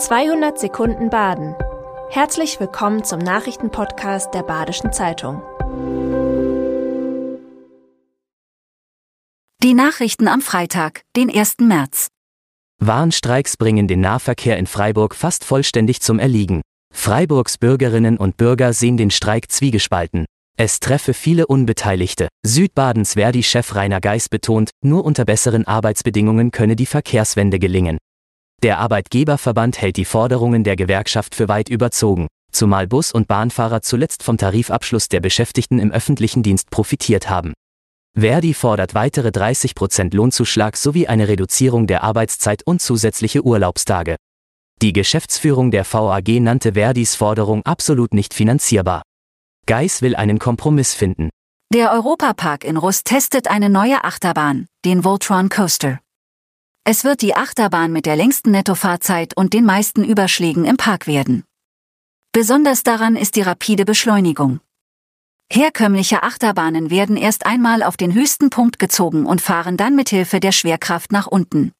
200 Sekunden Baden. Herzlich willkommen zum Nachrichtenpodcast der Badischen Zeitung. Die Nachrichten am Freitag, den 1. März. Warnstreiks bringen den Nahverkehr in Freiburg fast vollständig zum Erliegen. Freiburgs Bürgerinnen und Bürger sehen den Streik zwiegespalten. Es treffe viele Unbeteiligte. Südbadens Verdi-Chef Rainer Geis betont, nur unter besseren Arbeitsbedingungen könne die Verkehrswende gelingen. Der Arbeitgeberverband hält die Forderungen der Gewerkschaft für weit überzogen, zumal Bus- und Bahnfahrer zuletzt vom Tarifabschluss der Beschäftigten im öffentlichen Dienst profitiert haben. Verdi fordert weitere 30 Prozent Lohnzuschlag sowie eine Reduzierung der Arbeitszeit und zusätzliche Urlaubstage. Die Geschäftsführung der VAG nannte Verdis Forderung absolut nicht finanzierbar. Geis will einen Kompromiss finden. Der Europapark in Rust testet eine neue Achterbahn, den Voltron Coaster. Es wird die Achterbahn mit der längsten Nettofahrzeit und den meisten Überschlägen im Park werden. Besonders daran ist die rapide Beschleunigung. Herkömmliche Achterbahnen werden erst einmal auf den höchsten Punkt gezogen und fahren dann mit Hilfe der Schwerkraft nach unten.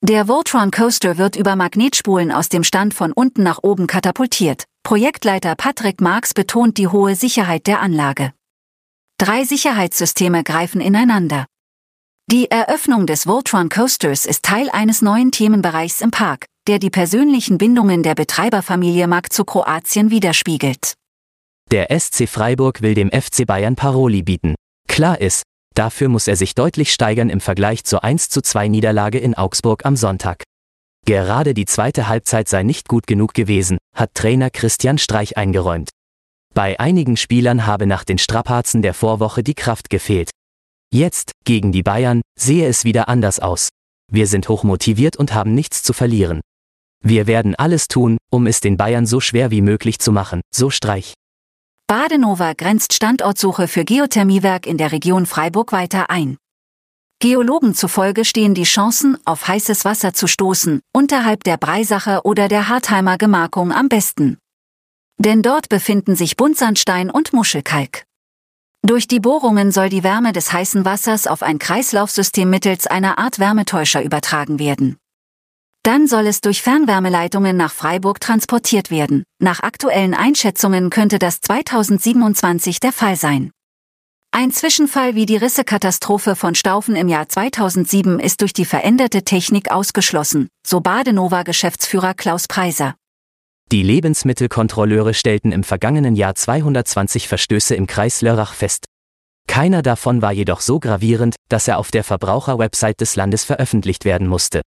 Der Voltron Coaster wird über Magnetspulen aus dem Stand von unten nach oben katapultiert. Projektleiter Patrick Marx betont die hohe Sicherheit der Anlage. Drei Sicherheitssysteme greifen ineinander. Die Eröffnung des Voltron Coasters ist Teil eines neuen Themenbereichs im Park, der die persönlichen Bindungen der Betreiberfamilie Mack zu Kroatien widerspiegelt. Der SC Freiburg will dem FC Bayern Paroli bieten. Klar ist, dafür muss er sich deutlich steigern im Vergleich zur 1 zu 2 Niederlage in Augsburg am Sonntag. Gerade die zweite Halbzeit sei nicht gut genug gewesen, hat Trainer Christian Streich eingeräumt. Bei einigen Spielern habe nach den Strapazen der Vorwoche die Kraft gefehlt. Jetzt, gegen die Bayern, sehe es wieder anders aus. Wir sind hochmotiviert und haben nichts zu verlieren. Wir werden alles tun, um es den Bayern so schwer wie möglich zu machen, so Streich. Badenova grenzt Standortsuche für Geothermiewerk in der Region Freiburg weiter ein. Geologen zufolge stehen die Chancen, auf heißes Wasser zu stoßen, unterhalb der Breisacher oder der Hartheimer Gemarkung am besten. Denn dort befinden sich Buntsandstein und Muschelkalk. Durch die Bohrungen soll die Wärme des heißen Wassers auf ein Kreislaufsystem mittels einer Art Wärmetäuscher übertragen werden. Dann soll es durch Fernwärmeleitungen nach Freiburg transportiert werden. Nach aktuellen Einschätzungen könnte das 2027 der Fall sein. Ein Zwischenfall wie die Rissekatastrophe von Staufen im Jahr 2007 ist durch die veränderte Technik ausgeschlossen, so Badenova-Geschäftsführer Klaus Preiser. Die Lebensmittelkontrolleure stellten im vergangenen Jahr 220 Verstöße im Kreis Lörrach fest. Keiner davon war jedoch so gravierend, dass er auf der Verbraucherwebsite des Landes veröffentlicht werden musste.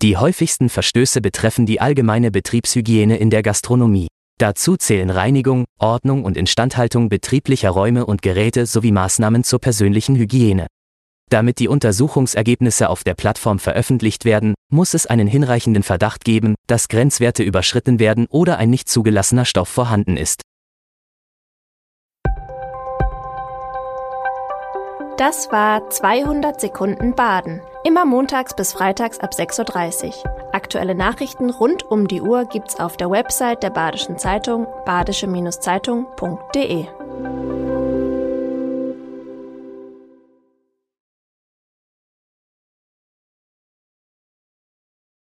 Die häufigsten Verstöße betreffen die allgemeine Betriebshygiene in der Gastronomie. Dazu zählen Reinigung, Ordnung und Instandhaltung betrieblicher Räume und Geräte sowie Maßnahmen zur persönlichen Hygiene. Damit die Untersuchungsergebnisse auf der Plattform veröffentlicht werden, muss es einen hinreichenden Verdacht geben, dass Grenzwerte überschritten werden oder ein nicht zugelassener Stoff vorhanden ist. Das war 200 Sekunden Baden. Immer montags bis freitags ab 6.30 Uhr. Aktuelle Nachrichten rund um die Uhr gibt's auf der Website der Badischen Zeitung badische-zeitung.de.